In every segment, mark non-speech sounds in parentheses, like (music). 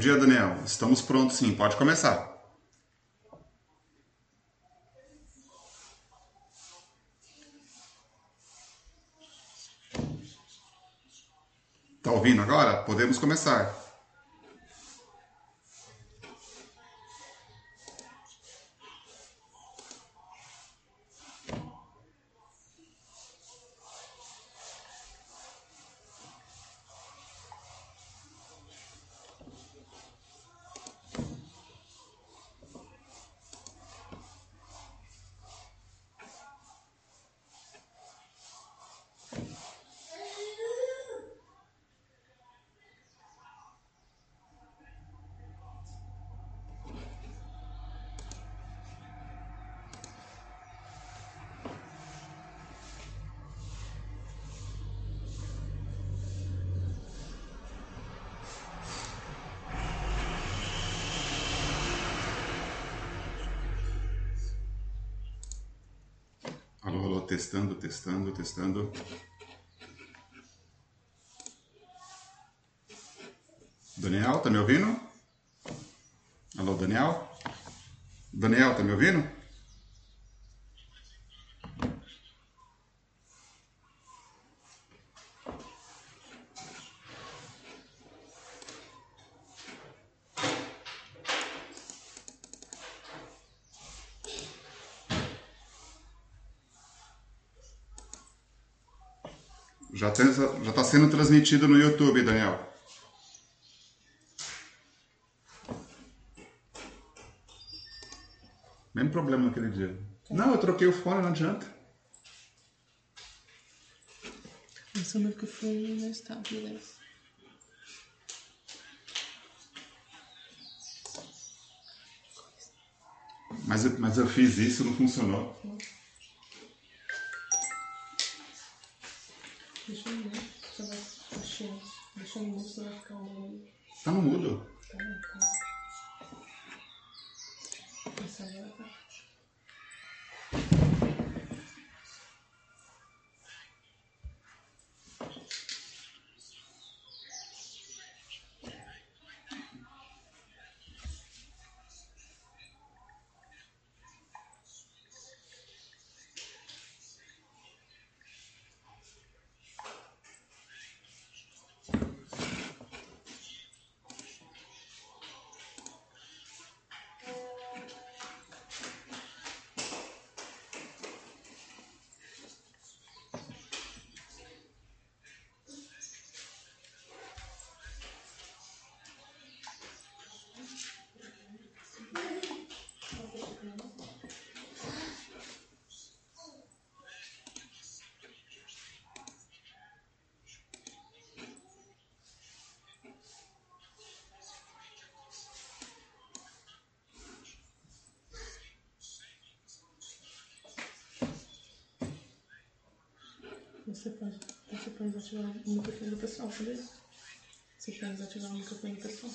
dia, Daniel. Estamos prontos sim, pode começar. Tá ouvindo agora? Podemos começar. Alô, alô, testando, testando, testando. Daniel, tá me ouvindo? Alô, Daniel? Daniel, tá me ouvindo? Já está já tá sendo transmitido no YouTube, Daniel. Mesmo problema naquele dia. Não, eu troquei o fone, não adianta. O microfone não está, beleza. Mas, eu- mas eu fiz isso, não funcionou. Deixa Tá no mudo. Você pode, você pode desativar o microfone do pessoal, sabia? Você pode desativar o microfone do pessoal.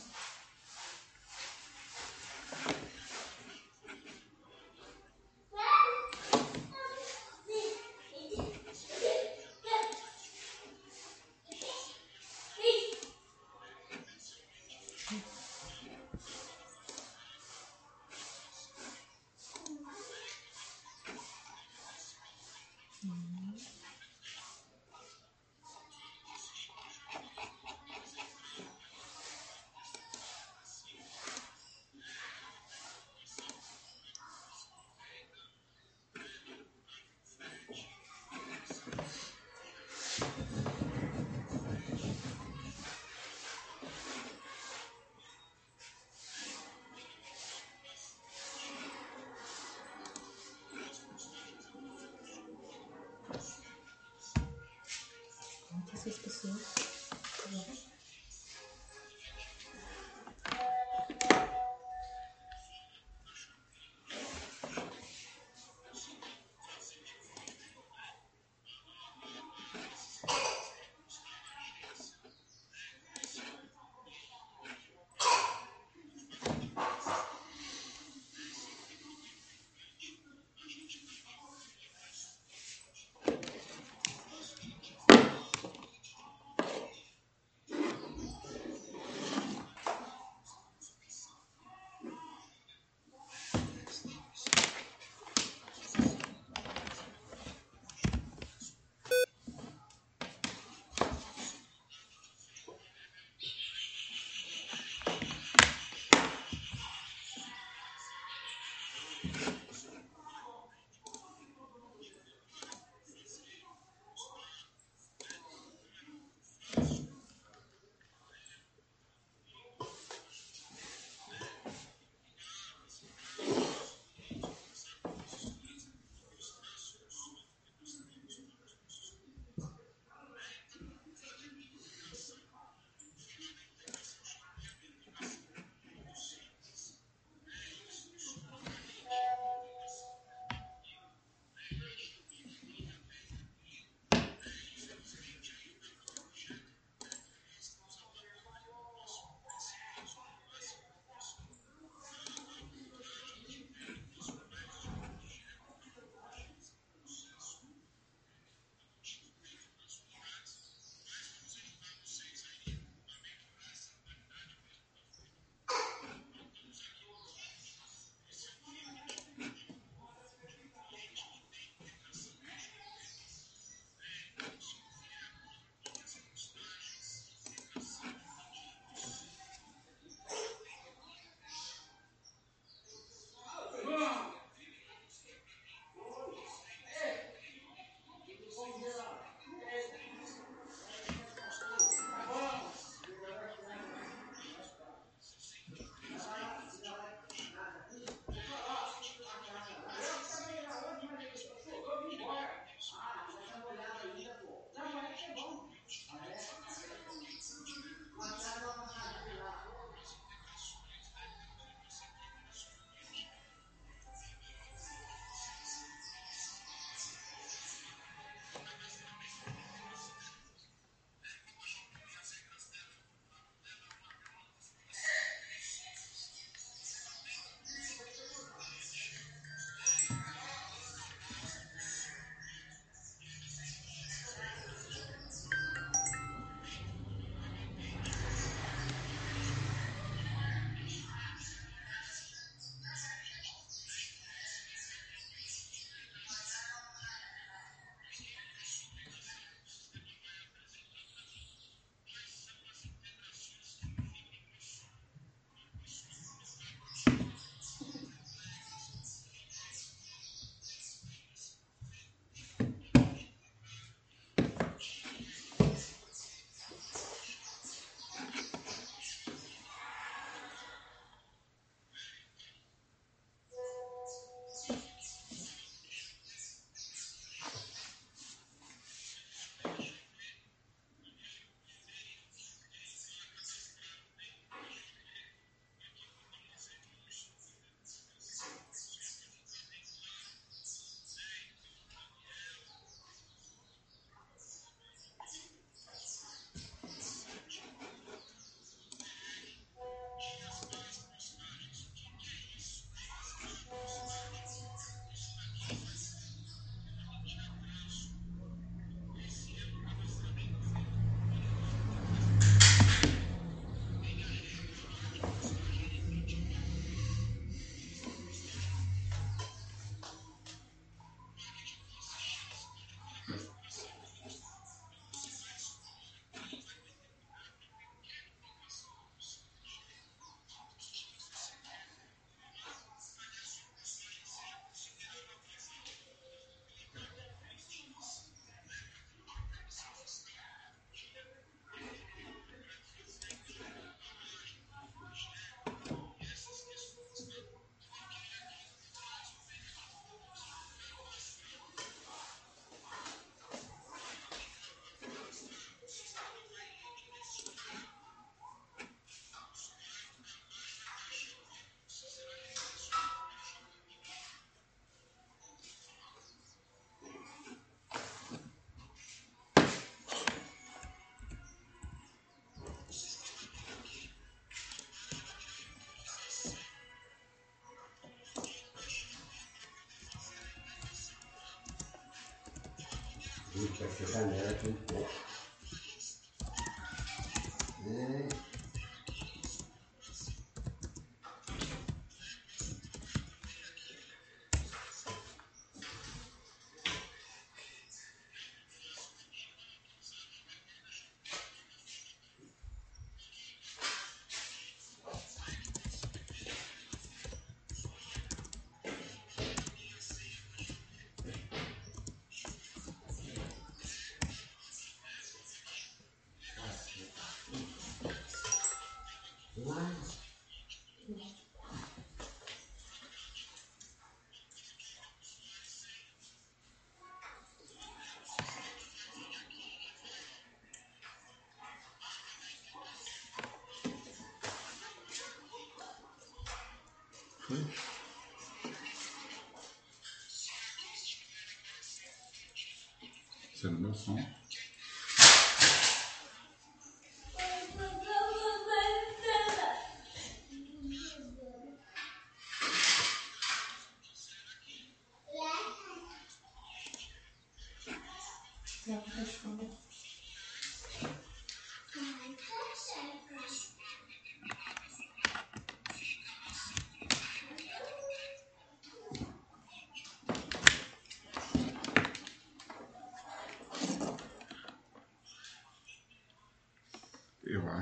Puta, essa janela tem um pouco. É. Sendo meu som.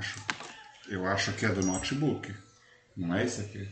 Acho. Eu acho que é do notebook. Não é esse aqui?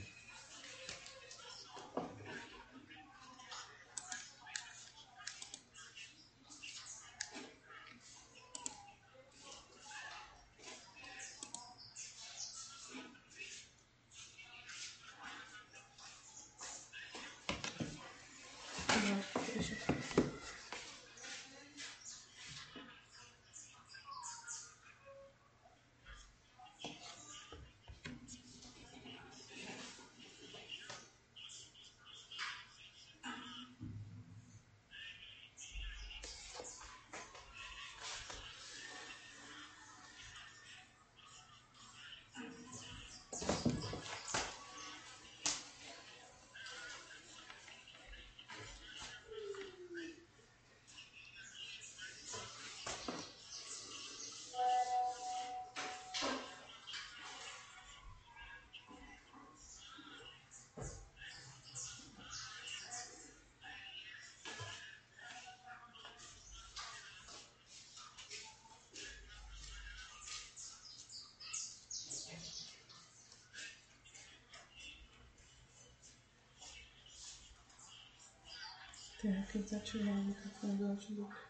Tenho que desativar o microfone do notebook. Ai,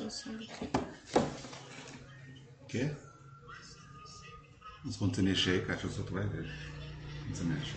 Daqui. Quê? Mas quando mexer aí, caixa, só tu vai ver. Você mexe.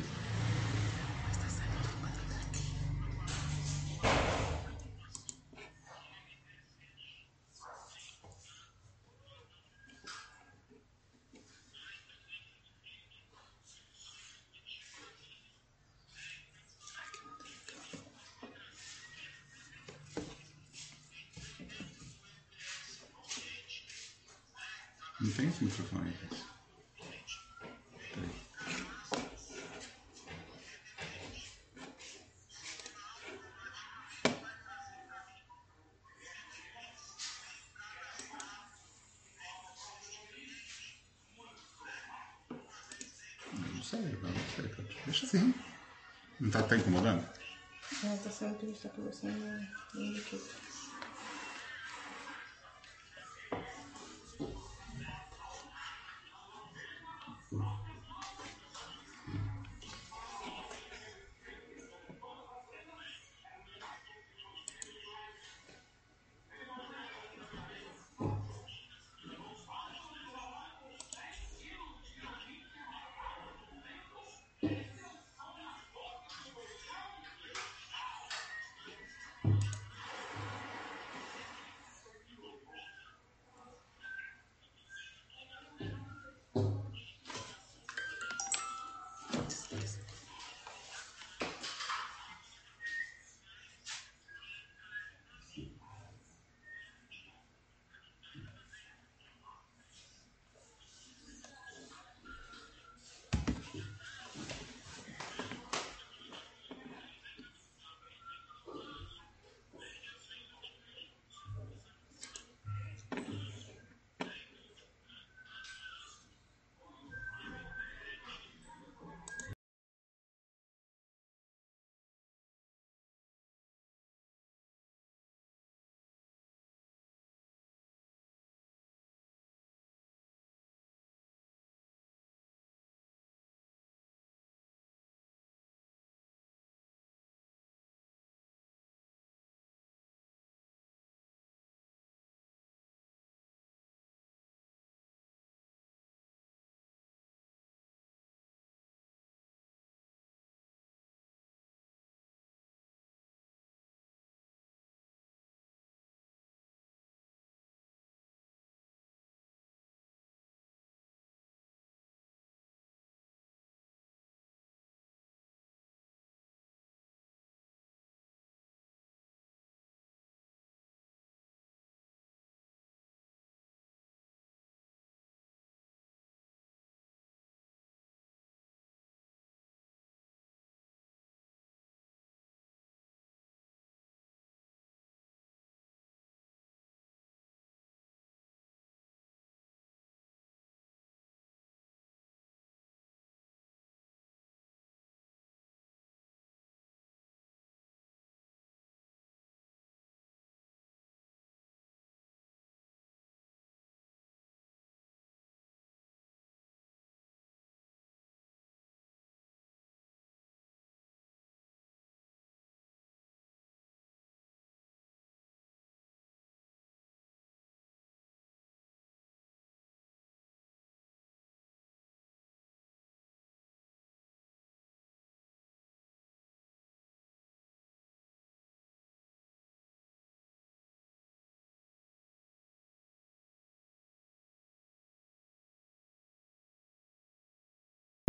Sei, não sei. Deixa assim. Não tá, tá incomodando? Ela tá saindo que a gente tá conversando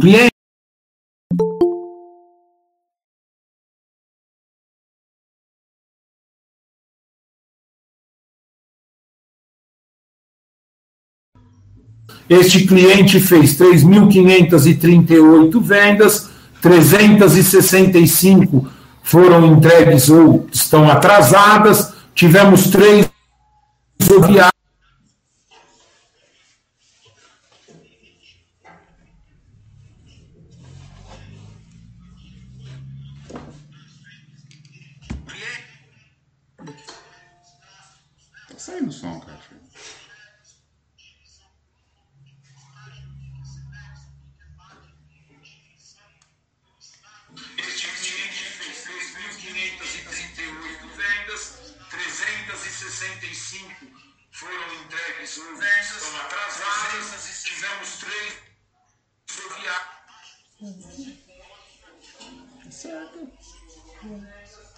cliente. Este cliente fez 3.538 vendas, 365 foram entregues ou estão atrasadas, tivemos três.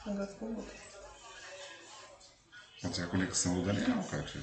Agora ficou louco. Pode ser a conexão do Daniel, Kátia.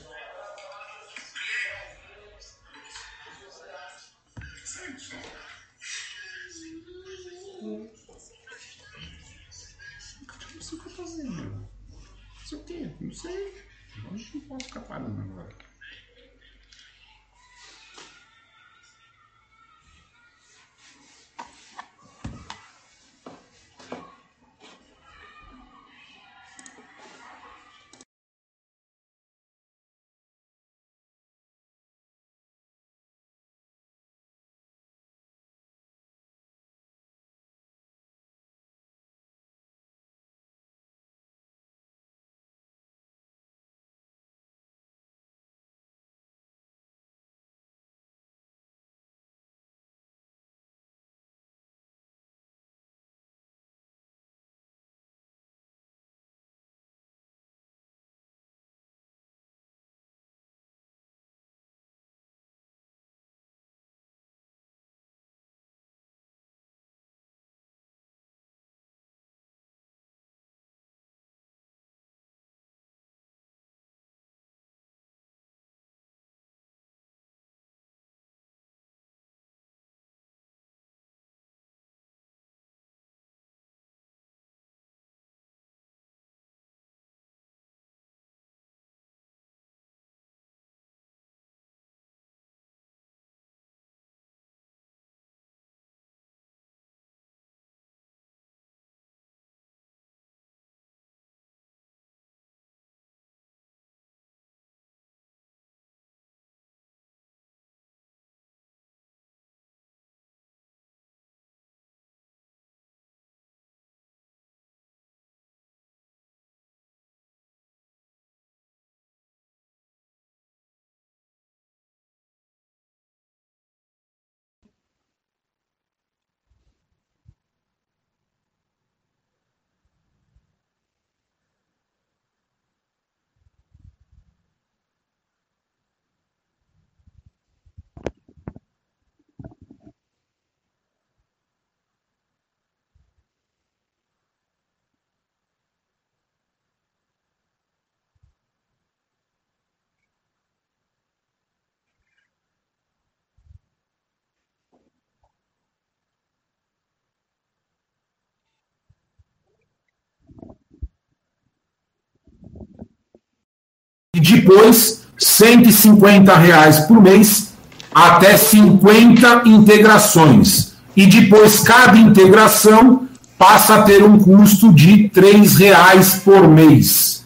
Depois 150 reais por mês até 50 integrações. E depois cada integração passa a ter um custo de R$ reais por mês.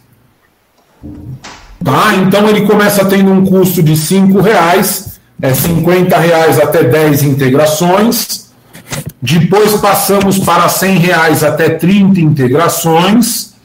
Tá? Então ele começa tendo um custo de R$ reais, é 50 reais até 10 integrações. Depois passamos para 100 reais até 30 integrações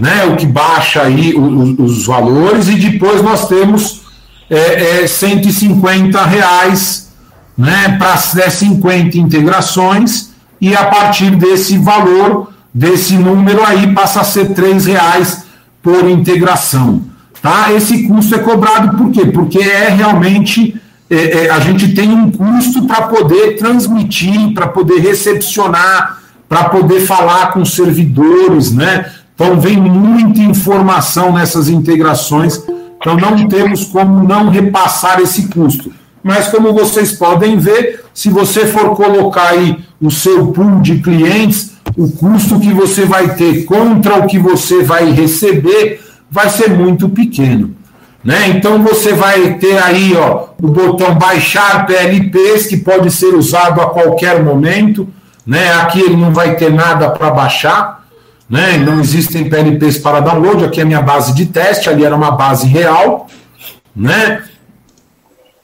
né, o que baixa aí os, os valores, e depois nós temos é, é, 150 reais né, para 50 integrações, e a partir desse valor, desse número aí, passa a ser R$ reais por integração. Tá? Esse custo é cobrado por quê? Porque é realmente é, é, a gente tem um custo para poder transmitir, para poder recepcionar, para poder falar com servidores, né? Então, vem muita informação nessas integrações, então não temos como não repassar esse custo. mas como vocês podem ver, se você for colocar aí o seu pool de clientes, o custo que você vai ter contra o que você vai receber vai ser muito pequeno. Né? Então você vai ter aí ó, o botão baixar PLPs, que pode ser usado a qualquer momento. Né? Aqui ele não vai ter nada para baixar, né? não existem PLPs para download. Aqui é a minha base de teste, ali era uma base real. Né?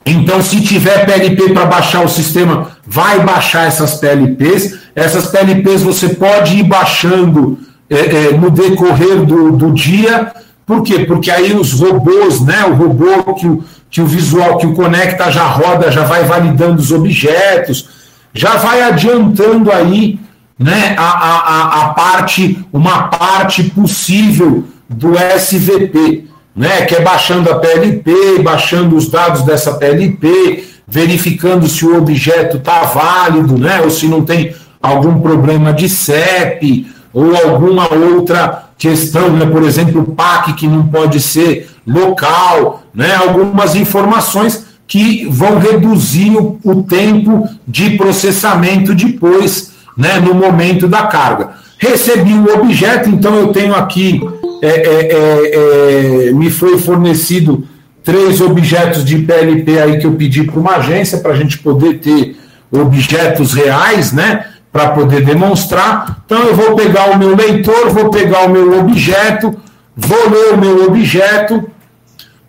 Então, se tiver PLP para baixar o sistema, vai baixar essas PLPs. Essas PLPs você pode ir baixando é, é, no decorrer do, do dia. Por quê? Porque aí os robôs, né? O robô que o, que o visual, que o conecta já roda, já vai validando os objetos, já vai adiantando aí né, a, a, a parte, uma parte possível do SVP né, que é baixando a PLP, baixando os dados dessa PLP, verificando se o objeto está válido, né, ou se não tem algum problema de CEP, ou alguma outra questão, né, por exemplo, o PAC que não pode ser local, né, algumas informações que vão reduzir o, o tempo de processamento depois, né, no momento da carga. Recebi o objeto, então eu tenho aqui é, é, é, é, me foi fornecido três objetos de PLP aí que eu pedi para uma agência para a gente poder ter objetos reais, né? Para poder demonstrar. Então eu vou pegar o meu leitor, vou pegar o meu objeto, vou ler o meu objeto,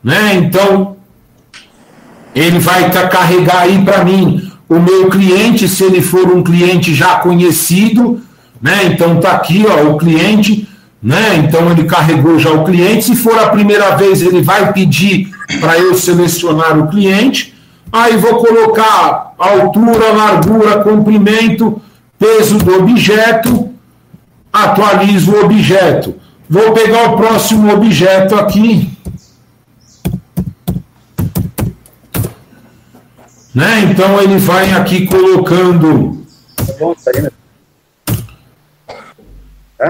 né? Então ele vai carregar aí para mim o meu cliente, se ele for um cliente já conhecido, né? Então tá aqui, ó, o cliente né? Então ele carregou já o cliente. Se for a primeira vez, ele vai pedir para eu selecionar o cliente. Aí vou colocar altura, largura, comprimento, peso do objeto, atualizo o objeto. Vou pegar o próximo objeto aqui. Né? Então ele vai aqui colocando.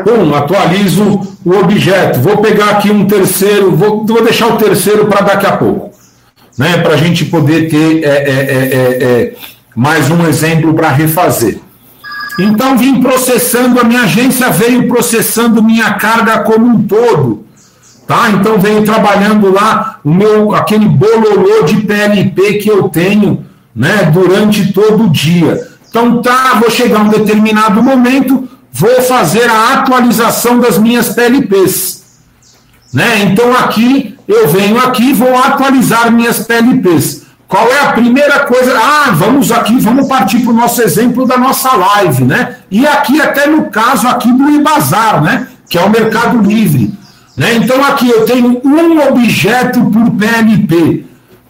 Bom, atualizo o objeto. Vou pegar aqui um terceiro, vou, vou deixar o terceiro para daqui a pouco, né? Para a gente poder ter é, é, é, é, mais um exemplo para refazer. Então vim processando, a minha agência veio processando minha carga como um todo. Tá? Então veio trabalhando lá o meu aquele bololô de PLP que eu tenho né, durante todo o dia. Então tá, vou chegar a um determinado momento, vou fazer a atualização das minhas PLPs. Né? Então aqui eu venho aqui vou atualizar minhas PLPs. Qual é a primeira coisa? Ah, vamos aqui, vamos partir para o nosso exemplo da nossa live, né? E aqui até no caso aqui do Ibazar, né? Que é o Mercado Livre. Né? Então aqui eu tenho um objeto por PLP.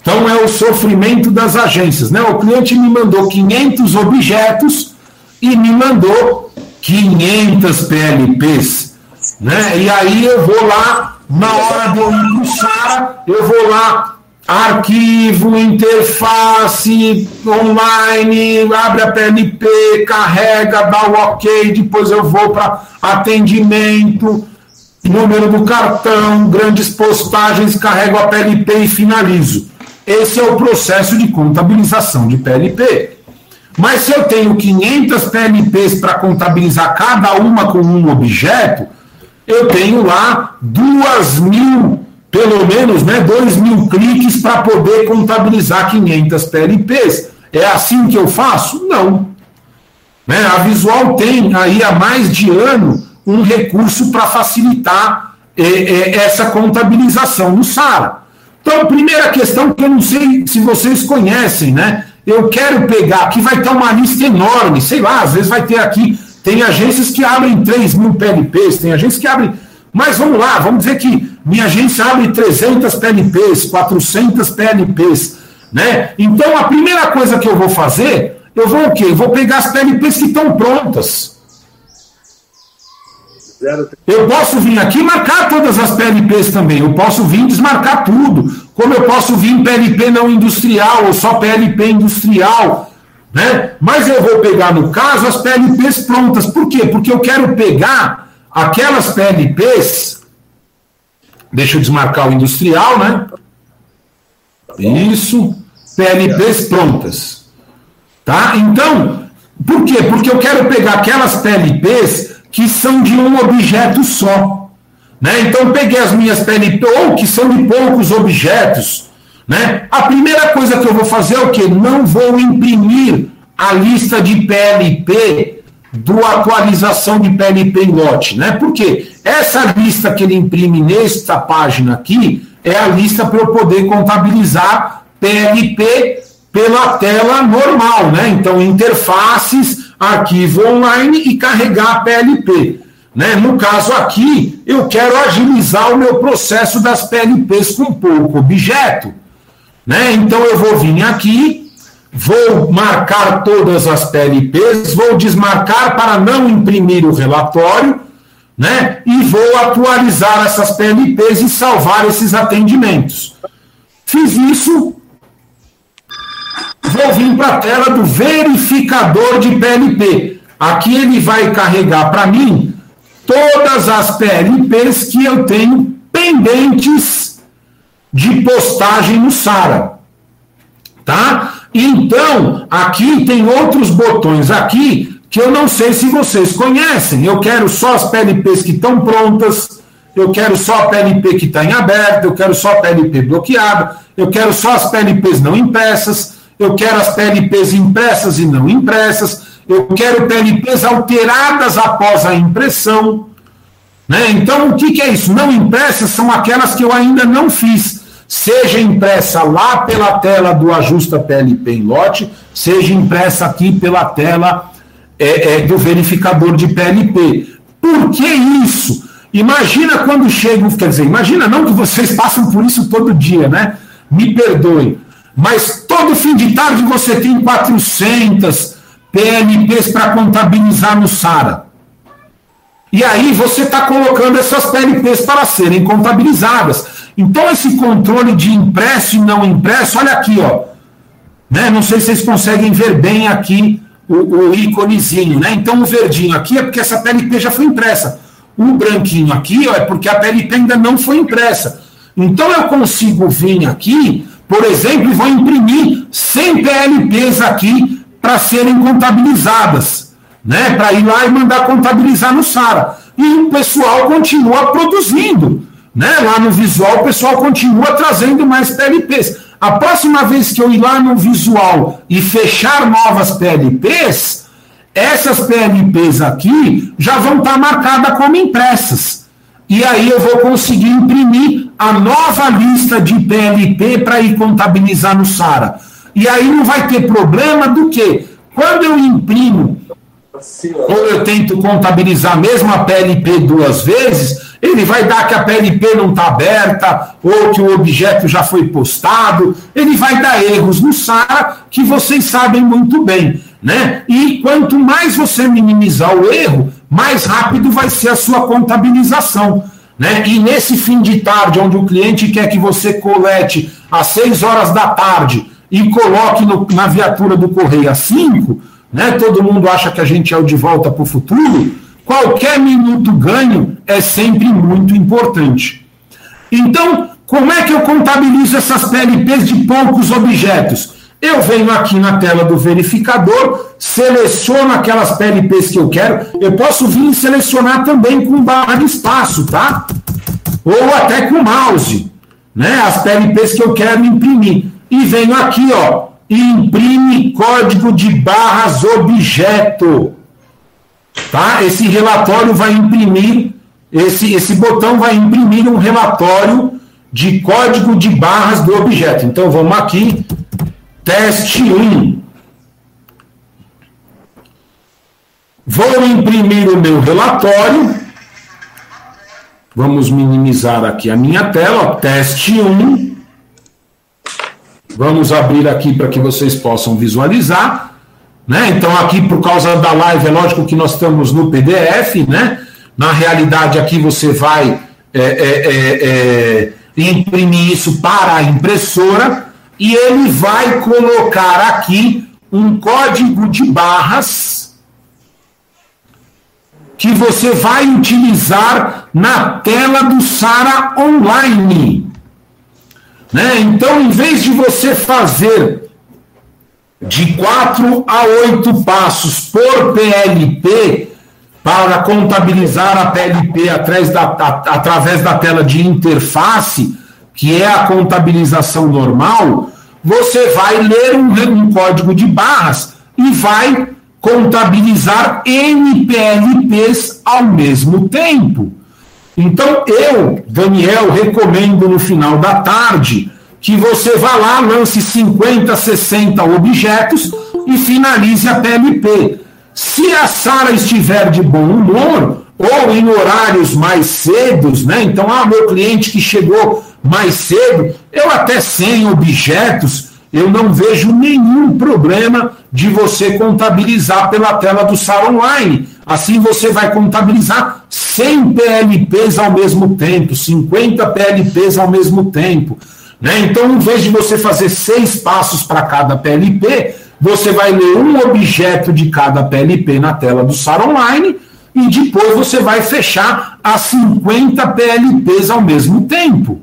Então é o sofrimento das agências, né? O cliente me mandou 500 objetos e me mandou 500 PLPs, né? E aí eu vou lá, na hora de eu SARA, eu vou lá, arquivo, interface, online, abre a PLP, carrega, dá o ok, depois eu vou para atendimento, número do cartão, grandes postagens, carrego a PLP e finalizo. Esse é o processo de contabilização de PLP. Mas se eu tenho 500 PLPs para contabilizar cada uma com um objeto, eu tenho lá duas mil, pelo menos, né, dois mil cliques para poder contabilizar 500 PLPs. É assim que eu faço? Não. Né, a Visual tem aí há mais de ano um recurso para facilitar é, é, essa contabilização no SARA. Então, primeira questão que eu não sei se vocês conhecem, né? Eu quero pegar, aqui vai ter uma lista enorme, sei lá, às vezes vai ter aqui, tem agências que abrem 3 mil PLPs, tem agências que abrem, mas vamos lá, vamos dizer que minha agência abre 300 PLPs, 400 PLPs, né? Então a primeira coisa que eu vou fazer, eu vou o quê? Eu vou pegar as PLPs que estão prontas. Eu posso vir aqui marcar todas as PLPs também. Eu posso vir desmarcar tudo. Como eu posso vir PLP não industrial ou só PLP industrial. Né? Mas eu vou pegar, no caso, as PLPs prontas. Por quê? Porque eu quero pegar aquelas PLPs. Deixa eu desmarcar o industrial, né? Isso. PLPs prontas. Tá? Então, por quê? Porque eu quero pegar aquelas PLPs que são de um objeto só. Né? Então, peguei as minhas PLPs, ou que são de poucos objetos. Né? A primeira coisa que eu vou fazer é o quê? Não vou imprimir a lista de PLP do atualização de PLP em lote. Né? Por quê? Essa lista que ele imprime nesta página aqui é a lista para eu poder contabilizar PLP pela tela normal, né? Então, interfaces, arquivo online e carregar PLP. Né? No caso aqui, eu quero agilizar o meu processo das PLPs com pouco objeto. Né? Então, eu vou vir aqui, vou marcar todas as PLPs, vou desmarcar para não imprimir o relatório, né? E vou atualizar essas PLPs e salvar esses atendimentos. Fiz isso, vou vir para a tela do verificador de PLP. Aqui ele vai carregar para mim todas as PLPs que eu tenho pendentes de postagem no SARA. Tá? Então, aqui tem outros botões aqui que eu não sei se vocês conhecem. Eu quero só as PLPs que estão prontas, eu quero só a PLP que está em aberto, eu quero só a PLP bloqueada, eu quero só as PLPs não impressas, eu quero as PLPs impressas e não impressas, eu quero PLPs alteradas após a impressão. Né? Então, o que, que é isso? Não impressas são aquelas que eu ainda não fiz. Seja impressa lá pela tela do Ajusta PLP em lote, seja impressa aqui pela tela é, é, do verificador de PLP. Por que isso? Imagina quando chegam, quer dizer, imagina não que vocês passam por isso todo dia, né? Me perdoe. Mas todo fim de tarde você tem 400 PLPs para contabilizar no SARA. E aí você está colocando essas PLPs para serem contabilizadas. Então esse controle de impresso e não impresso, olha aqui, ó. Né? Não sei se vocês conseguem ver bem aqui o, o íconezinho, né? Então o verdinho aqui é porque essa PLP já foi impressa. O branquinho aqui ó, é porque a PLP ainda não foi impressa. Então eu consigo vir aqui, por exemplo, vou imprimir 100 PLPs aqui para serem contabilizadas, né? Para ir lá e mandar contabilizar no SARA. E o pessoal continua produzindo, né? Lá no visual o pessoal continua trazendo mais PLPs. A próxima vez que eu ir lá no visual e fechar novas PLPs, essas PLPs aqui já vão estar marcadas como impressas. E aí eu vou conseguir imprimir a nova lista de PLP para ir contabilizar no SARA. E aí não vai ter problema do que? Quando eu imprimo ou eu tento contabilizar a mesma PLP duas vezes, ele vai dar que a PLP não está aberta, ou que o objeto já foi postado, ele vai dar erros no SARA que vocês sabem muito bem. Né? E quanto mais você minimizar o erro, mais rápido vai ser a sua contabilização. Né? E nesse fim de tarde, onde o cliente quer que você colete às 6 horas da tarde e coloque no, na viatura do correio às 5, né? todo mundo acha que a gente é o de volta para o futuro Qualquer minuto ganho é sempre muito importante. Então, como é que eu contabilizo essas PLPs de poucos objetos? Eu venho aqui na tela do verificador, seleciono aquelas PLPs que eu quero. Eu posso vir selecionar também com barra de espaço, tá? Ou até com mouse, né? As PLPs que eu quero imprimir. E venho aqui, ó, imprime código de barras objeto. Tá? Esse relatório vai imprimir, esse, esse botão vai imprimir um relatório de código de barras do objeto. Então vamos aqui, teste 1. Vou imprimir o meu relatório. Vamos minimizar aqui a minha tela, teste 1. Vamos abrir aqui para que vocês possam visualizar. Né? Então, aqui, por causa da live, é lógico que nós estamos no PDF, né? Na realidade, aqui você vai é, é, é, é, imprimir isso para a impressora e ele vai colocar aqui um código de barras que você vai utilizar na tela do Sara Online. Né? Então, em vez de você fazer de quatro a oito passos por PLP para contabilizar a PLP através da, através da tela de interface, que é a contabilização normal, você vai ler um, um código de barras e vai contabilizar NPLPs ao mesmo tempo. Então, eu, Daniel, recomendo no final da tarde que você vá lá, lance 50, 60 objetos e finalize a PLP. Se a Sara estiver de bom humor, ou em horários mais cedos, né? Então, ah, meu cliente que chegou mais cedo, eu até sem objetos, eu não vejo nenhum problema de você contabilizar pela tela do Sara Online. Assim você vai contabilizar 100 PLPs ao mesmo tempo, 50 PLPs ao mesmo tempo. Né? Então, em vez de você fazer seis passos para cada PLP, você vai ler um objeto de cada PLP na tela do SAR Online e depois você vai fechar as 50 PLPs ao mesmo tempo.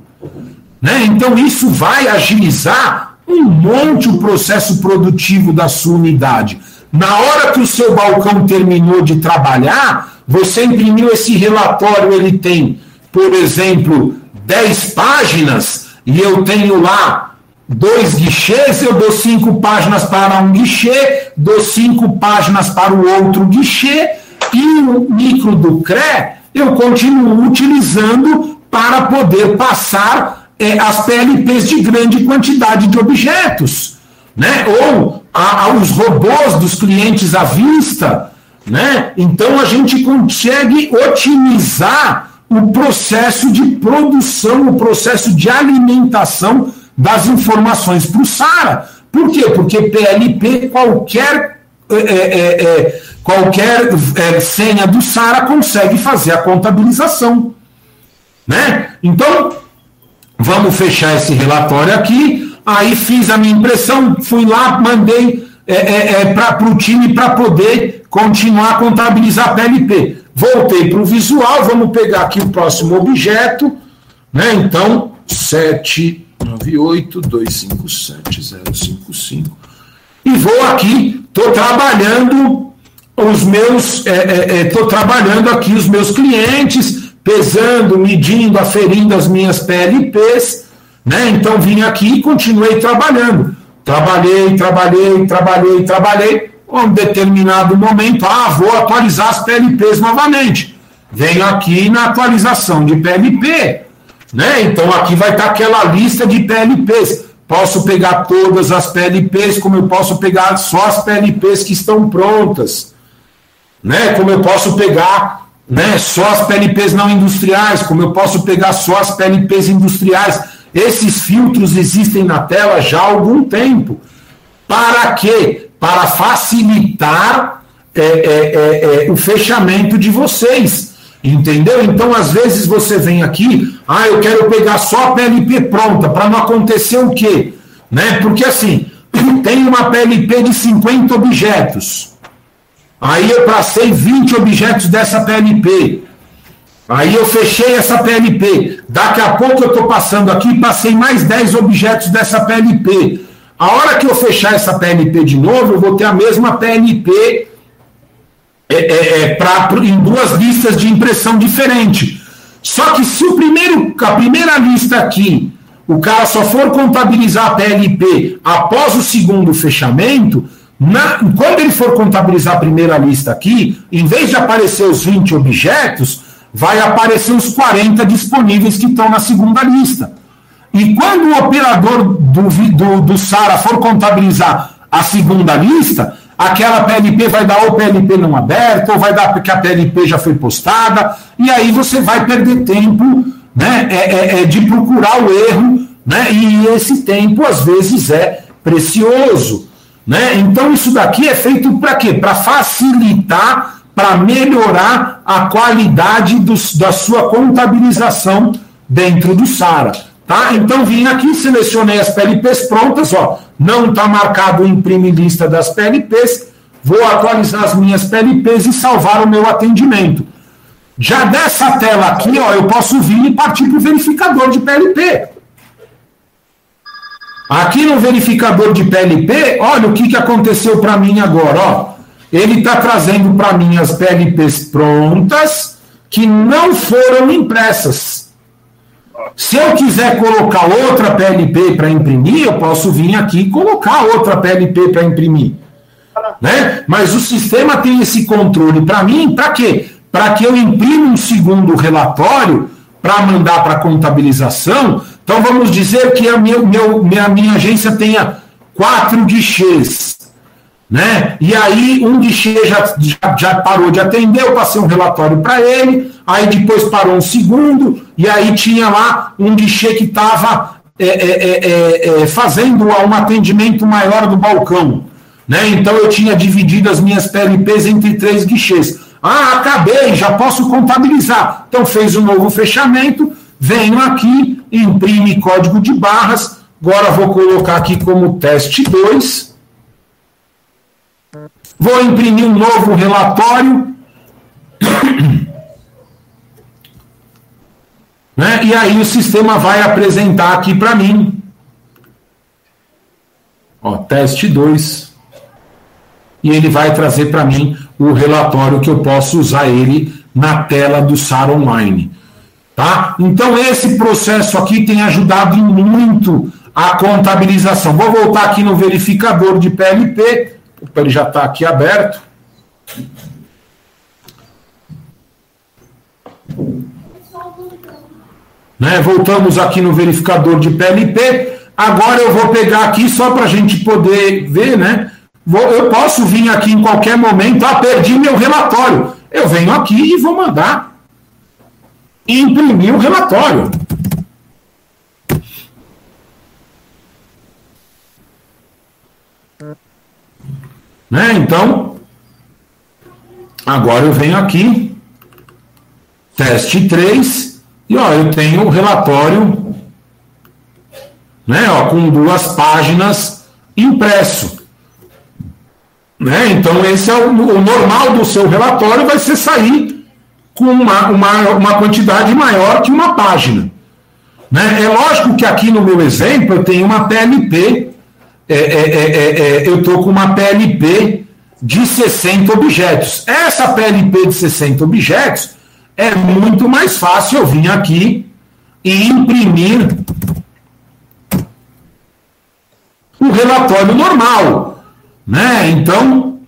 Né? Então, isso vai agilizar um monte o processo produtivo da sua unidade. Na hora que o seu balcão terminou de trabalhar, você imprimiu esse relatório, ele tem, por exemplo, 10 páginas, e eu tenho lá dois guichês, eu dou cinco páginas para um guichê, dou cinco páginas para o outro guichê, e o micro do CRE eu continuo utilizando para poder passar é, as PLPs de grande quantidade de objetos. Né? Ou a, a, os robôs dos clientes à vista. Né? Então a gente consegue otimizar o processo de produção, o processo de alimentação das informações para o SARA. Por quê? Porque PLP, qualquer, é, é, é, qualquer é, senha do SARA consegue fazer a contabilização. Né? Então, vamos fechar esse relatório aqui. Aí fiz a minha impressão, fui lá, mandei é, é, é para o time para poder continuar a contabilizar PLP. Voltei para o visual, vamos pegar aqui o próximo objeto, né? Então, 798-257-055. E vou aqui, estou trabalhando os meus, estou é, é, é trabalhando aqui os meus clientes, pesando, medindo, aferindo as minhas PLPs, né? Então vim aqui e continuei trabalhando. Trabalhei, trabalhei, trabalhei, trabalhei um determinado momento, ah, vou atualizar as PLPs novamente. Venho aqui na atualização de PLP, né? Então aqui vai estar aquela lista de PLPs. Posso pegar todas as PLPs, como eu posso pegar só as PLPs que estão prontas, né? Como eu posso pegar, né, só as PLPs não industriais, como eu posso pegar só as PLPs industriais. Esses filtros existem na tela já há algum tempo. Para quê? para facilitar é, é, é, é, o fechamento de vocês. Entendeu? Então, às vezes você vem aqui, ah, eu quero pegar só a PLP pronta, para não acontecer o quê? Né? Porque assim, tem uma PLP de 50 objetos. Aí eu passei 20 objetos dessa PLP. Aí eu fechei essa PLP. Daqui a pouco eu estou passando aqui e passei mais 10 objetos dessa PLP. A hora que eu fechar essa PNP de novo, eu vou ter a mesma PNP é, é, é, pra, em duas listas de impressão diferente. Só que se o primeiro, a primeira lista aqui, o cara só for contabilizar a PLP após o segundo fechamento, na, quando ele for contabilizar a primeira lista aqui, em vez de aparecer os 20 objetos, vai aparecer os 40 disponíveis que estão na segunda lista. E quando o operador do, do, do SARA for contabilizar a segunda lista, aquela PLP vai dar o PLP não aberto, ou vai dar porque a PLP já foi postada, e aí você vai perder tempo né, é, é, é de procurar o erro, né, e esse tempo às vezes é precioso. Né? Então isso daqui é feito para quê? Para facilitar, para melhorar a qualidade dos, da sua contabilização dentro do SARA. Tá? Então vim aqui, selecionei as PLPs prontas, ó, não está marcado o imprime lista das PLPs, vou atualizar as minhas PLPs e salvar o meu atendimento. Já dessa tela aqui, ó, eu posso vir e partir para o verificador de PLP. Aqui no verificador de PLP, olha o que, que aconteceu para mim agora. Ó. Ele está trazendo para mim as PLPs prontas que não foram impressas. Se eu quiser colocar outra PLP para imprimir, eu posso vir aqui e colocar outra PLP para imprimir. Né? Mas o sistema tem esse controle para mim, para quê? Para que eu imprima um segundo relatório para mandar para contabilização. Então vamos dizer que a minha, meu, minha, minha agência tenha quatro guichês. Né? E aí um guichê já, já, já parou de atender, eu passei um relatório para ele, aí depois parou um segundo, e aí tinha lá um guichê que estava é, é, é, é, fazendo um atendimento maior do balcão. Né? Então eu tinha dividido as minhas PLPs entre três guichês. Ah, acabei, já posso contabilizar. Então fez um novo fechamento, venho aqui, imprime código de barras. Agora vou colocar aqui como teste 2. Vou imprimir um novo relatório. (coughs) né? E aí o sistema vai apresentar aqui para mim. Ó, teste 2 e ele vai trazer para mim o relatório que eu posso usar ele na tela do SAR Online. Tá? Então, esse processo aqui tem ajudado muito a contabilização. Vou voltar aqui no verificador de PLP, ele já está aqui aberto. Né? Voltamos aqui no verificador de PLP. Agora eu vou pegar aqui só para a gente poder ver, né? eu posso vir aqui em qualquer momento, ah, perdi meu relatório. Eu venho aqui e vou mandar imprimir o relatório. Né? Então, agora eu venho aqui, teste 3, e ó, eu tenho o relatório né, ó, com duas páginas impresso. Né? Então, esse é o, o, normal do seu relatório, vai ser sair com uma, uma, uma quantidade maior que uma página. Né? É lógico que aqui no meu exemplo eu tenho uma PLP, é, é, é, é eu estou com uma PLP de 60 objetos. Essa PLP de 60 objetos é muito mais fácil eu vir aqui e imprimir o relatório normal. Né? Então,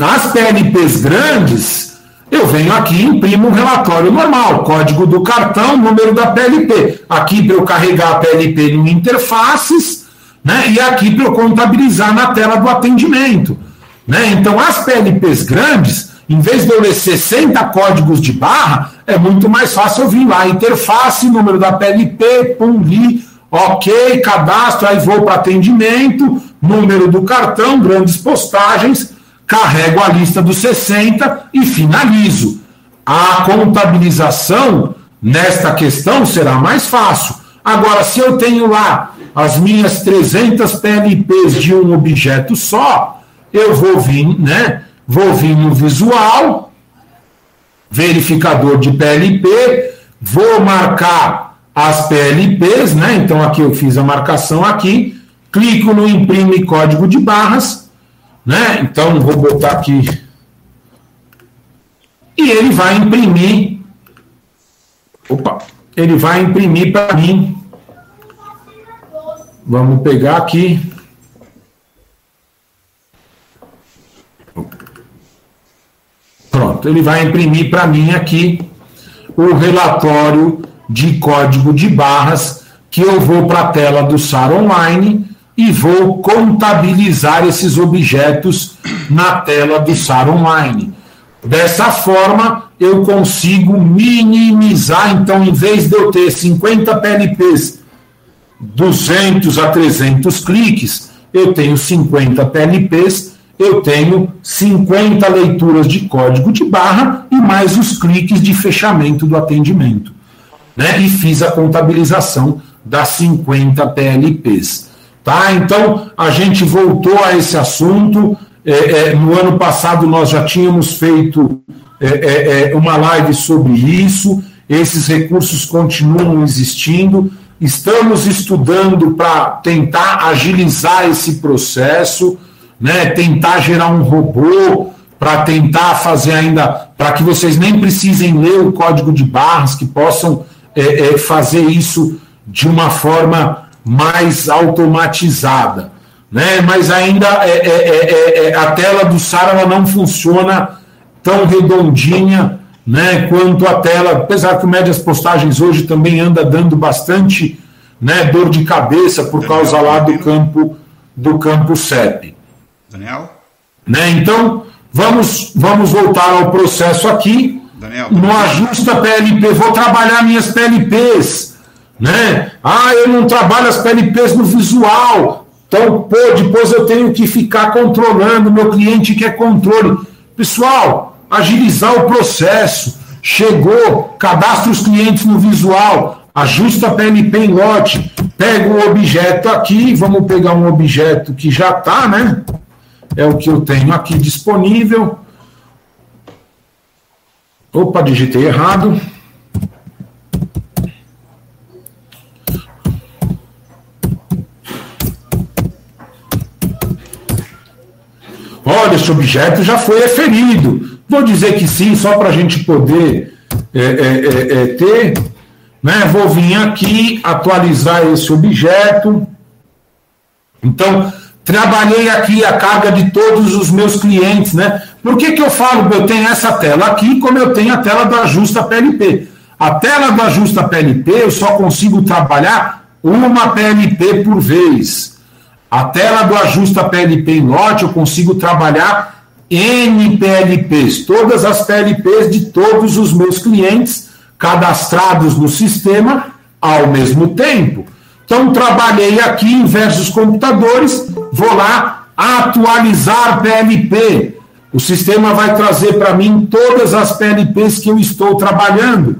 as PLPs grandes, eu venho aqui e imprimo um relatório normal, código do cartão, número da PLP. Aqui para eu carregar a PLP no interfaces, né? e aqui para eu contabilizar na tela do atendimento. Né? Então, as PLPs grandes, em vez de eu ler 60 códigos de barra, é muito mais fácil eu vir lá, interface, número da PLP, pum, li, ok, cadastro, aí vou para atendimento, número do cartão, grandes postagens, carrego a lista dos 60 e finalizo. A contabilização nesta questão será mais fácil. Agora, se eu tenho lá as minhas 300 PLPs de um objeto só, eu vou vir, né? Vou vir no visual, verificador de PLP, vou marcar as PLPs, né? Então aqui eu fiz a marcação aqui, clico no imprime código de barras, né? Então vou botar aqui e ele vai imprimir. Opa, ele vai imprimir para mim. Vamos pegar aqui. Pronto, ele vai imprimir para mim aqui o relatório de código de barras que eu vou para a tela do SAR Online e vou contabilizar esses objetos na tela do SAR Online. Dessa forma, eu consigo minimizar, então, em vez de eu ter 50 PLPs, 200 a 300 cliques, eu tenho 50 PLPs, eu tenho 50 leituras de código de barra e mais os cliques de fechamento do atendimento. Né? E fiz a contabilização das 50 PLPs. Tá? Então, a gente voltou a esse assunto. É, é, no ano passado, nós já tínhamos feito é, é, é, uma live sobre isso. Esses recursos continuam existindo. Estamos estudando para tentar agilizar esse processo, né? tentar gerar um robô para tentar fazer ainda, para que vocês nem precisem ler o código de barras, que possam é, fazer isso de uma forma mais automatizada. Né? Mas ainda é, é, é, é a tela do SAR ela não funciona tão redondinha né, quanto a tela, apesar que o Médias Postagens hoje também anda dando bastante né, dor de cabeça por Daniel, causa lá do campo do campo CEP. Daniel? Né? Então, vamos, vamos voltar ao processo aqui. Daniel, No Daniel. ajusta PLP, vou trabalhar minhas PLPs. Né? Ah, eu não trabalho as PLPs no visual. Então, pô, depois eu tenho que ficar controlando, meu cliente quer controle. Pessoal, agilizar o processo. Chegou, cadastra os clientes no visual, ajusta a PLP em lote, pega o objeto aqui, vamos pegar um objeto que já está, né? É o que eu tenho aqui disponível. Opa, digitei errado. Esse objeto já foi eferido. Vou dizer que sim, só para a gente poder é, é, é, é, ter. Né? Vou vir aqui atualizar esse objeto. Então, trabalhei aqui a carga de todos os meus clientes, né? Por que, que eu falo, eu tenho essa tela aqui, como eu tenho a tela do ajusta PLP? A tela do ajusta PLP eu só consigo trabalhar uma PLP por vez. A tela do ajusta PLP em lote eu consigo trabalhar N PLPs, todas as PLPs de todos os meus clientes cadastrados no sistema ao mesmo tempo. Então, trabalhei aqui em versus computadores, vou lá atualizar PLP. O sistema vai trazer para mim todas as PLPs que eu estou trabalhando.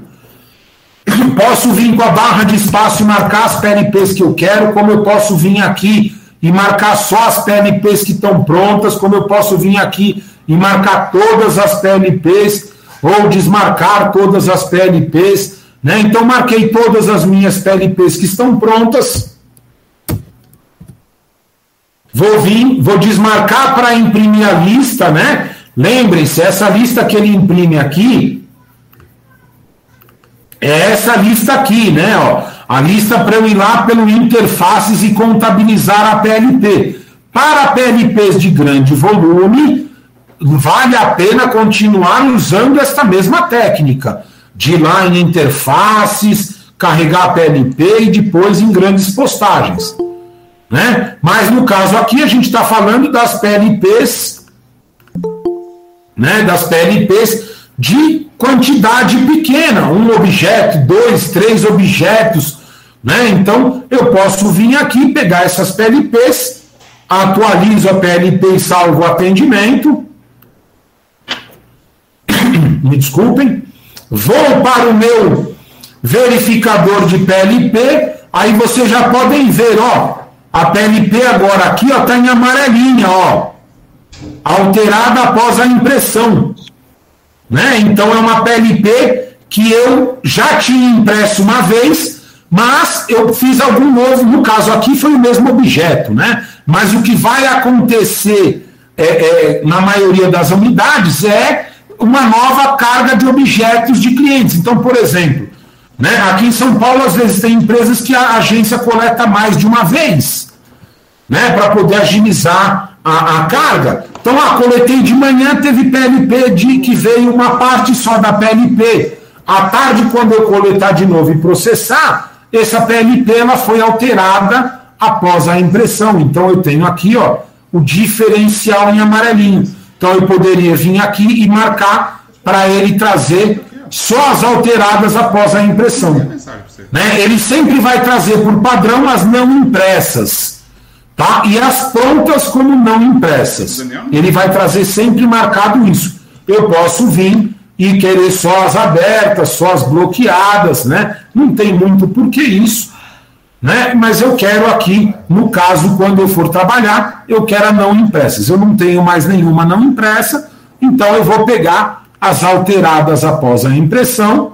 Posso vir com a barra de espaço e marcar as PLPs que eu quero, como eu posso vir aqui e marcar só as PLPs que estão prontas, como eu posso vir aqui e marcar todas as PLPs ou desmarcar todas as PLPs. Né? Então, marquei todas as minhas PLPs que estão prontas. Vou vir, vou desmarcar para imprimir a lista, né? Lembrem-se, essa lista que ele imprime aqui é essa lista aqui, né? Ó, a lista para eu ir lá pelo interfaces e contabilizar a PLP. Para PLPs de grande volume, vale a pena continuar usando esta mesma técnica de ir lá em interfaces, carregar a PLP e depois em grandes postagens. Né? Mas no caso aqui a gente está falando das PLPs, né? das PLPs de quantidade pequena, um objeto, dois, três objetos. Né? Então eu posso vir aqui, pegar essas PLPs, atualizo a PLP e salvo atendimento. (coughs) Me desculpem. Vou para o meu verificador de PLP, aí vocês já podem ver, ó, a PLP agora aqui, ó, tá em amarelinha, ó, alterada após a impressão, né? Então é uma PLP que eu já tinha impresso uma vez, mas eu fiz algum novo, no caso aqui foi o mesmo objeto, né? Mas o que vai acontecer é, é, na maioria das unidades é uma nova carga de objetos de clientes. Então, por exemplo, né, aqui em São Paulo, às vezes tem empresas que a agência coleta mais de uma vez, né, para poder agilizar a, a carga. Então, ah, coletei de manhã, teve PLP de que veio uma parte só da PLP. À tarde, quando eu coletar de novo e processar, essa PLP ela foi alterada após a impressão. Então, eu tenho aqui ó, o diferencial em amarelinho. Então eu poderia vir aqui e marcar para ele trazer só as alteradas após a impressão. Né? Ele sempre vai trazer por padrão as não impressas. Tá? E as prontas como não impressas. Ele vai trazer sempre marcado isso. Eu posso vir e querer só as abertas, só as bloqueadas, né? Não tem muito por que isso né? Mas eu quero aqui, no caso, quando eu for trabalhar, eu quero a não impressas. Eu não tenho mais nenhuma não impressa, então eu vou pegar as alteradas após a impressão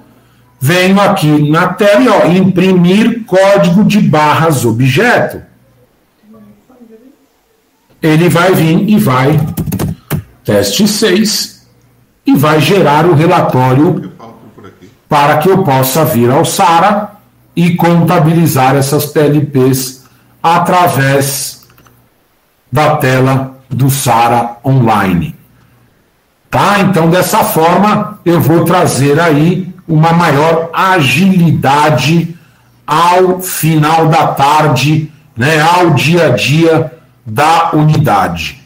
venho aqui na tela e ó, imprimir código de barras objeto. Ele vai vir e vai, teste 6, e vai gerar o relatório para que eu possa vir ao SARA e contabilizar essas PLPs através da tela do SARA online. Tá? Então, dessa forma, eu vou trazer aí uma maior agilidade ao final da tarde, né, ao dia a dia da unidade.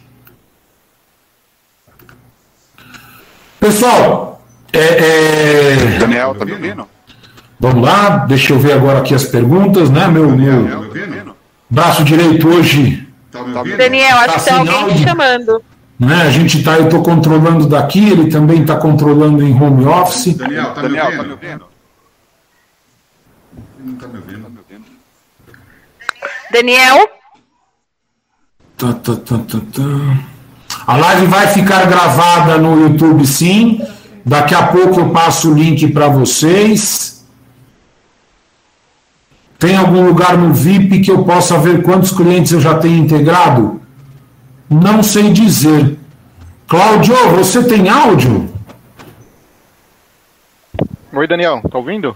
Pessoal, é, é, Daniel, tá me ouvindo? Vamos lá, deixa eu ver agora aqui as perguntas, né? Meu, Tá meu me ouvindo? braço direito hoje, Tá me ouvindo? Daniel, acho Tá que tem alguém te chamando. né? A gente tá, eu tô controlando daqui, ele também está controlando em home office. Daniel, tá me Daniel, tá me ouvindo? ouvindo? Ele Não tá me ouvindo. Daniel? Tá, tá, tá, tá, tá. A live vai ficar gravada no YouTube, sim. Daqui a pouco eu passo o link para vocês. Tem algum lugar no VIP que eu possa ver quantos clientes eu já tenho integrado? Não sei dizer. Cláudio, você tem áudio? Oi, Daniel, tá ouvindo?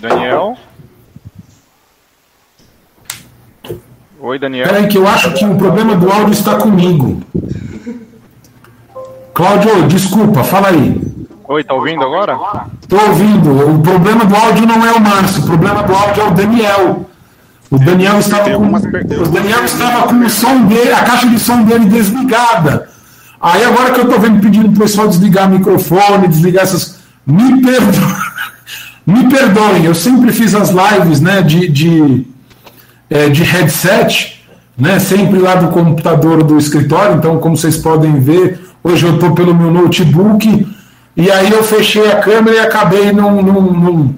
Daniel? Oi, Daniel. Peraí, que eu acho que o problema do áudio está comigo. Cláudio, desculpa, fala aí. Oi, tá ouvindo agora? Estou ouvindo. O problema do áudio não é o Márcio, o problema do áudio é o Daniel. O Daniel estava com, o Daniel estava com o som dele, a caixa de som dele desligada. Aí agora que eu estou vendo pedindo para o pessoal desligar o microfone, desligar essas. Me perdoem. (laughs) Me perdoem, eu sempre fiz as lives né, de, de, é, de headset, né, sempre lá do computador do escritório. Então, como vocês podem ver, hoje eu estou pelo meu notebook. E aí eu fechei a câmera e acabei não, não, não,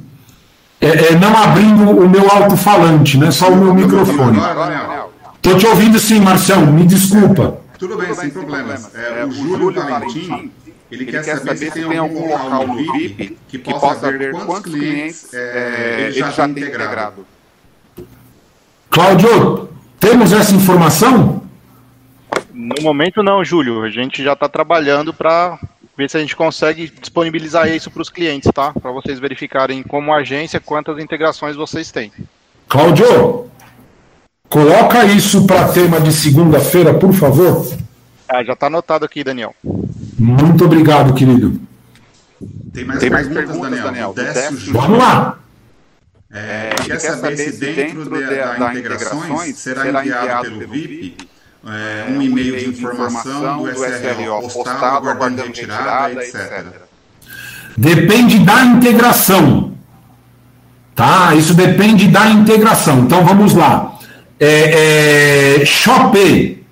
é, é, não abrindo o meu alto-falante, né? Só o meu microfone. Tô te ouvindo sim, Marcelo, me desculpa. Tudo bem, sem problemas. É, o Júlio Valentim, ele, quer, saber, se tem algum local no VIP que possa ver quantos clientes é, ele já tem integrado. Cláudio, temos essa informação? No momento não, Júlio. A gente já tá trabalhando para ver se a gente consegue disponibilizar isso para os clientes, tá? Para vocês verificarem como agência quantas integrações vocês têm. Cláudio, coloca isso para tema de segunda-feira, por favor. Ah, já tá anotado aqui, Daniel. Muito obrigado, querido. Tem mais Tem mais perguntas, perguntas, Daniel? Daniel? Vamos lá. É, ele quer saber se dentro de- da integrações será enviado pelo VIP é, um e-mail de informação do SRO postado, aguardando retirada, etc. Depende da integração. Tá? Isso depende da integração. Então vamos lá. É, é, Shopee.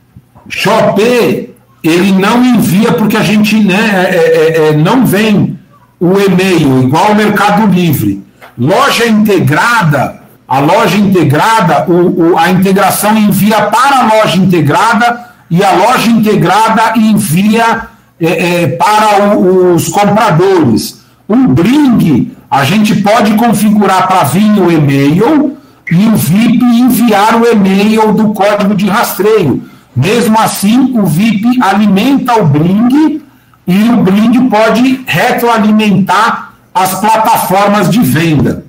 Shopee, ele não envia porque a gente né, é, é, é, não vem o e-mail, igual o Mercado Livre. Loja integrada, a loja integrada, o, o- a integração envia para a loja integrada e a loja integrada envia é, é, para o- os compradores. O Bring, a gente pode configurar para vir o e-mail e o VIP enviar o e-mail do código de rastreio. Mesmo assim, o VIP alimenta o Bring e o Bring pode retroalimentar as plataformas de venda.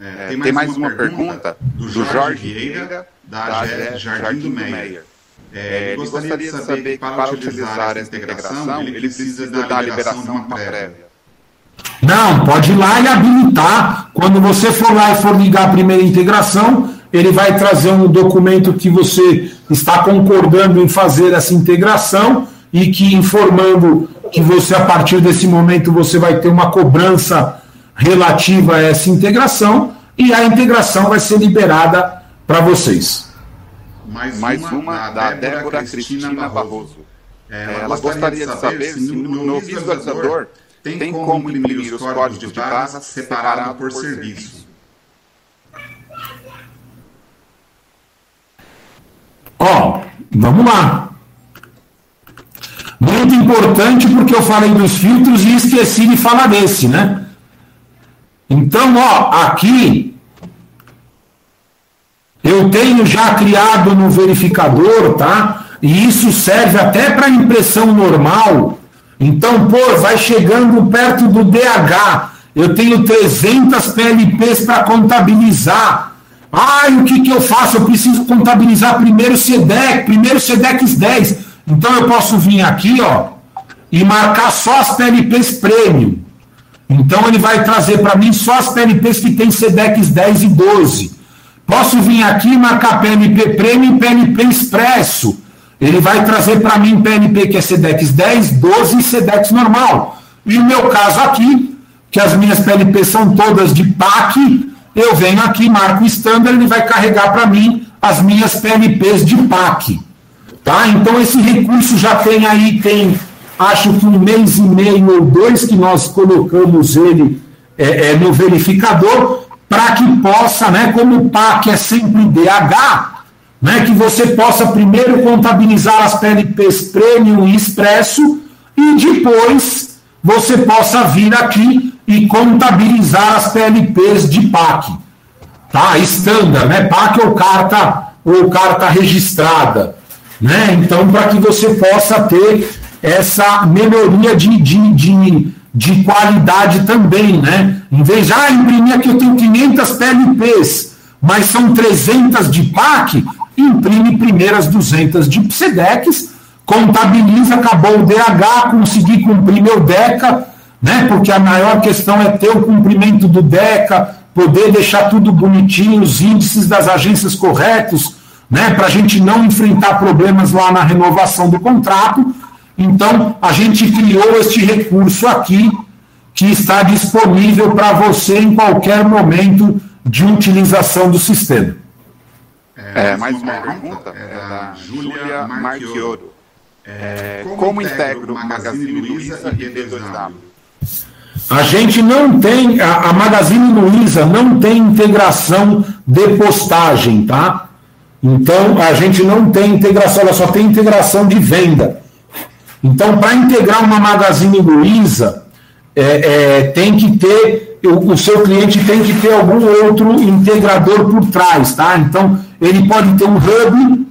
É, tem, mais uma pergunta do Jorge Vieira, da AGS Jardim do Meyer. É, ele gostaria de saber que para utilizar essa integração, ele precisa da liberação de uma prévia. Não, pode ir lá e habilitar. Quando você for lá e for ligar a primeira integração, ele vai trazer um documento que você está concordando em fazer essa integração e que informando que você, a partir desse momento, você vai ter uma cobrança relativa a essa integração e a integração vai ser liberada para vocês. Mais, Mais uma da Débora Cristina Barroso. É, ela gostaria de saber se no, no visualizador tem como imprimir os códigos de barras separado por serviço. Ó, vamos lá. Muito importante porque eu falei dos filtros e esqueci de falar desse, né? Então, ó, aqui eu tenho já criado no verificador, tá? E isso serve até para impressão normal. Então, pô, vai chegando perto do DH. Eu tenho 300 PLPs para contabilizar. Ai, o que, que eu faço? Eu preciso contabilizar primeiro o SEDEC, primeiro o SEDEX 10. Então eu posso vir aqui, ó, e marcar só as PLPs Premium. Então ele vai trazer para mim só as PLPs que tem SEDEX 10 e 12. Posso vir aqui e marcar PLP Premium e PLP Expresso. Ele vai trazer para mim PLP que é SEDEX 10, 12 e SEDEX normal. E o meu caso aqui, que as minhas PLPs são todas de PAC, eu venho aqui, marco o standard, ele vai carregar para mim as minhas PLPs de PAC. Tá? Então esse recurso já tem aí, tem acho que um mês e meio ou dois que nós colocamos ele é, é, no verificador para que possa, né, como o PAC é sempre DH, né, que você possa primeiro contabilizar as PLPs Premium e Expresso e depois você possa vir aqui e contabilizar as PLPs de PAC. Tá? Standard, né? PAC ou carta, ou carta registrada. Né? Então, para que você possa ter essa melhoria de, de, de, de qualidade também, né? Em vez de, ah, imprimir aqui eu tenho 500 PLPs, mas são 300 de PAC, imprime primeiras 200 de PSEDEX, contabiliza, acabou o DH, consegui cumprir meu DECA, né? Porque a maior questão é ter o cumprimento do DECA, poder deixar tudo bonitinho, os índices das agências corretos, né? Para a gente não enfrentar problemas lá na renovação do contrato. Então, a gente criou este recurso aqui, que está disponível para você em qualquer momento de utilização do sistema. É, mais uma pergunta é da Júlia Marchioro. É, como integro o Magazine Luiza e B2W? A gente não tem, a, a Magazine Luiza não tem integração de postagem, tá? Então a gente não tem integração, ela só tem integração de venda. Então, para integrar uma Magazine Luiza, é, é, tem que ter, o, o, seu cliente tem que ter algum outro integrador por trás, tá? Então, ele pode ter um hub,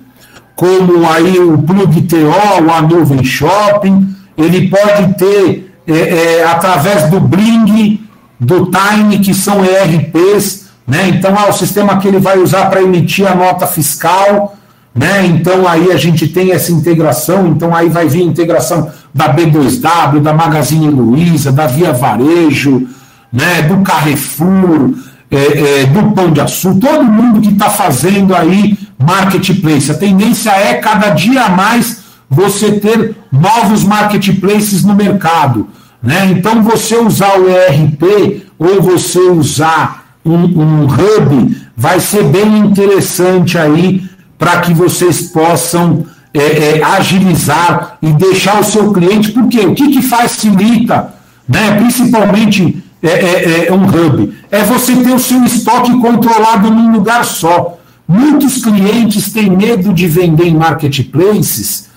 como aí o Plug TO, a Nuvem Shopping, ele pode ter, é, é, através do Bling, do Time, que são ERPs, né? Então, ah, o sistema que ele vai usar para emitir a nota fiscal, né? Então aí a gente tem essa integração, então aí vai vir a integração da B2W, da Magazine Luiza, da Via Varejo, né? do Carrefour, é, é, do Pão de Açúcar, todo mundo que está fazendo aí marketplace. A tendência é cada dia mais você ter novos marketplaces no mercado. Né? Então você usar o ERP ou você usar um, um hub vai ser bem interessante aí para que vocês possam é, é, agilizar e deixar o seu cliente, porque o que, que facilita, né, principalmente é, é, é, um hub? É você ter o seu estoque controlado num lugar só. Muitos clientes têm medo de vender em marketplaces.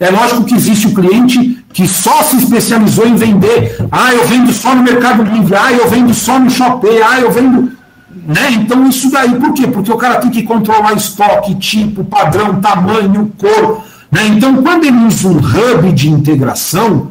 É lógico que existe o cliente que só se especializou em vender. Ah, eu vendo só no Mercado Livre. Ah, eu vendo só no Shopee. Ah, eu vendo né? Então, isso daí, por quê? Porque o cara tem que controlar estoque, tipo, padrão, tamanho, cor. Né? Então, quando ele usa um hub de integração,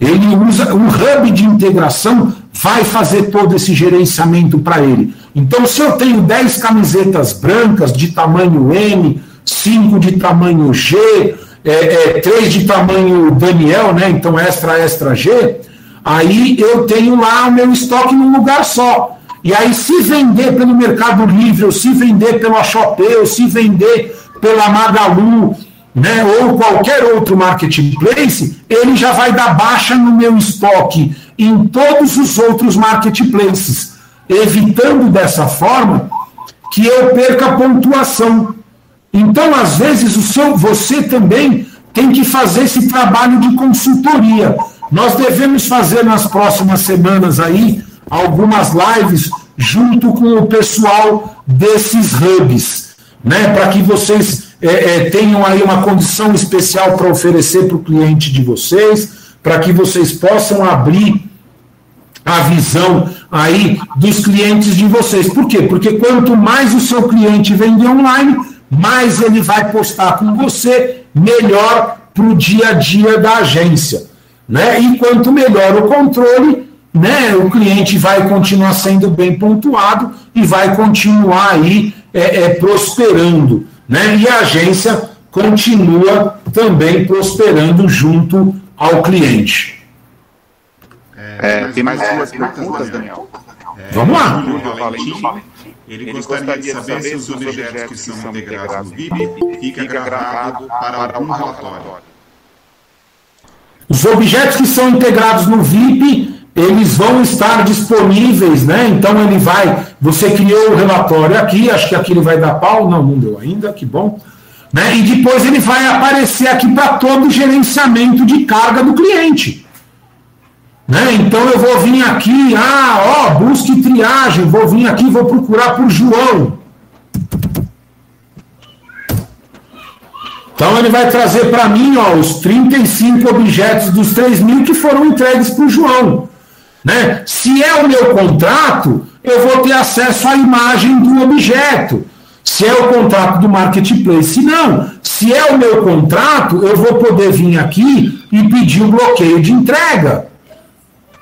ele usa um hub de integração, vai fazer todo esse gerenciamento para ele. Então, se eu tenho 10 camisetas brancas de tamanho M, 5 de tamanho G, é, é, 3 de tamanho Daniel, né? então extra, extra G, aí eu tenho lá o meu estoque num lugar só. E aí, se vender pelo Mercado Livre, ou se vender pela Shopee, ou se vender pela Magalu, né, ou qualquer outro marketplace, ele já vai dar baixa no meu estoque em todos os outros marketplaces, evitando dessa forma que eu perca pontuação. Então, às vezes, o seu, você também tem que fazer esse trabalho de consultoria. Nós devemos fazer nas próximas semanas aí algumas lives junto com o pessoal desses hubs, né, para que vocês é, é, tenham aí uma condição especial para oferecer para o cliente de vocês, para que vocês possam abrir a visão aí dos clientes de vocês. Por quê? Porque quanto mais o seu cliente vender online, mais ele vai postar com você, melhor para o dia a dia da agência. Né? E quanto melhor o controle, né, o cliente vai continuar sendo bem pontuado e vai continuar aí é, é, prosperando. Né? E a agência continua também prosperando junto ao cliente. É, tem mais duas perguntas, Daniel. É, Vamos lá. Ele, ele gostaria de saber se os objetos que são integrados no VIP fica gravado para algum relatório. Os objetos que são integrados no VIP, eles vão estar disponíveis, né? Então ele vai, você criou o relatório aqui, acho que aqui ele vai dar pau, não, não deu ainda, que bom. Né? E depois ele vai aparecer aqui para todo o gerenciamento de carga do cliente. Né? Então eu vou vir aqui, ah, ó, busque triagem, vou vir aqui, vou procurar por João. Então ele vai trazer para mim ó, os 35 objetos dos 3 mil que foram entregues para o João. Né? Se é o meu contrato, eu vou ter acesso à imagem do objeto. Se é o contrato do marketplace, se não, se é o meu contrato, eu vou poder vir aqui e pedir um bloqueio de entrega.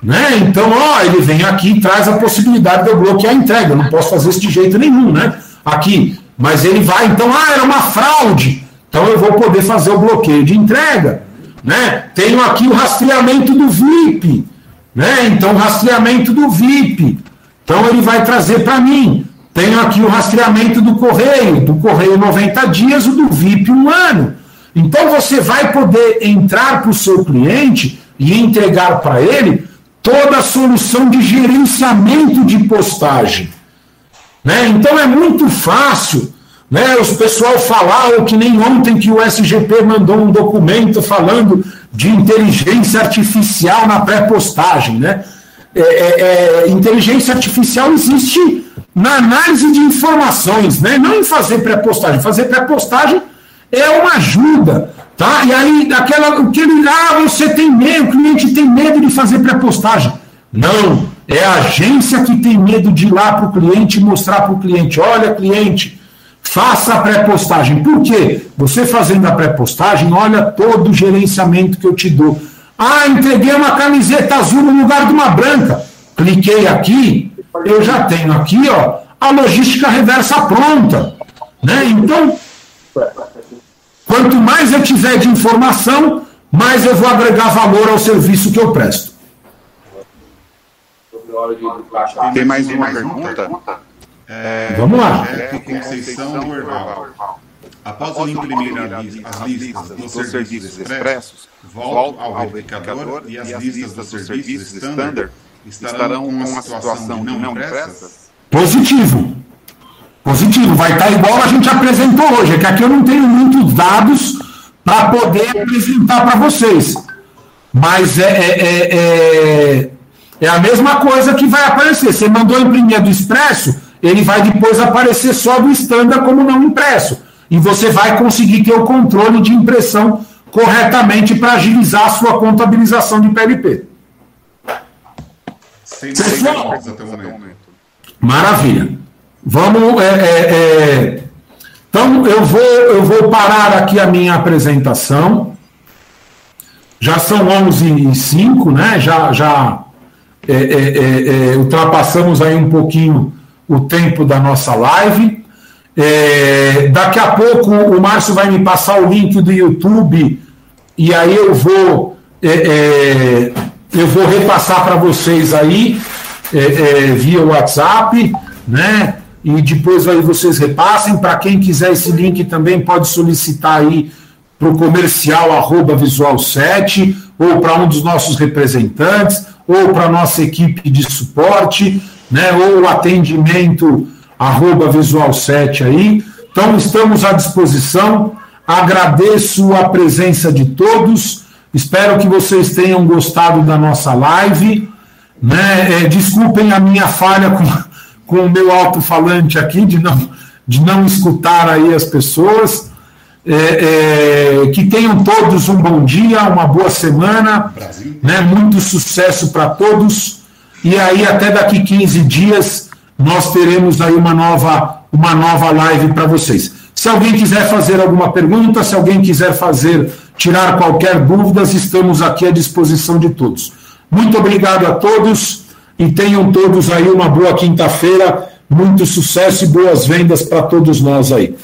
Né? Então, ó, ele vem aqui e traz a possibilidade de eu bloquear a entrega. Eu não posso fazer isso de jeito nenhum, né? Aqui. Mas ele vai, então, ah, era uma fraude. Então eu vou poder fazer o bloqueio de entrega. Né? Tenho aqui o rastreamento do VIP. Né? Então, rastreamento do VIP. Então ele vai trazer para mim. Tenho aqui o rastreamento do correio, do correio 90 dias, o do VIP um ano. Então você vai poder entrar para o seu cliente e entregar para ele toda a solução de gerenciamento de postagem. Né? Então é muito fácil. Né? Os pessoal falaram que nem ontem que o SGP mandou um documento falando de inteligência artificial na pré-postagem. Né? É, é, é, inteligência artificial existe na análise de informações, né? não em fazer pré-postagem. Fazer pré-postagem é uma ajuda. Tá? E aí, aquela, o que ele. Ah, você tem medo, o cliente tem medo de fazer pré-postagem. Não, é a agência que tem medo de ir lá para o cliente mostrar para o cliente: olha, cliente, faça a pré-postagem. Por quê? Você fazendo a pré-postagem, olha todo o gerenciamento que eu te dou. Ah, entreguei uma camiseta azul no lugar de uma branca. Cliquei aqui, eu já tenho aqui ó, a logística reversa pronta. Né? Então, Quanto mais eu tiver de informação, mais eu vou agregar valor ao serviço que eu presto. Tem mais uma pergunta? É, Vamos lá. É, Conceição Durval. Após eu imprimir as listas dos serviços expressos, volto ao verificador e as listas dos serviços standard estarão com uma situação de não impressas? Positivo. Positivo, vai estar igual a gente apresentou hoje, é que aqui eu não tenho muitos dados para poder apresentar para vocês. Mas é, é, é, é, é a mesma coisa que vai aparecer. Você mandou imprimir do expresso, ele vai depois aparecer só do standard como não impresso. E você vai conseguir ter o controle de impressão corretamente para agilizar a sua contabilização de PLP. Sem Maravilha. Vamos. É, é, é, então, eu vou, eu vou parar aqui a minha apresentação. Já são 11 e 05, né? Já, já é, é, é, ultrapassamos aí um pouquinho o tempo da nossa live. daqui a pouco o Márcio vai me passar o link do YouTube e aí eu vou eu vou repassar para vocês aí via WhatsApp, né? E depois aí vocês repassem. Para quem quiser esse link também pode solicitar aí para o comercial arroba visual 7 ou para um dos nossos representantes ou para a nossa equipe de suporte, né, ou atendimento arroba visual 7 aí. Então estamos à disposição. Agradeço a presença de todos. Espero que vocês tenham gostado da nossa live. Né? É, desculpem a minha falha com com o meu alto-falante aqui, de não, de não escutar aí as pessoas. É, é, que tenham todos um bom dia, uma boa semana, né, muito sucesso para todos. E aí, até daqui 15 dias, nós teremos aí uma nova, uma nova live para vocês. Se alguém quiser fazer alguma pergunta, se alguém quiser fazer, tirar qualquer dúvida, estamos aqui à disposição de todos. Muito obrigado a todos e tenham todos aí uma boa quinta-feira, muito sucesso e boas vendas para todos nós aí.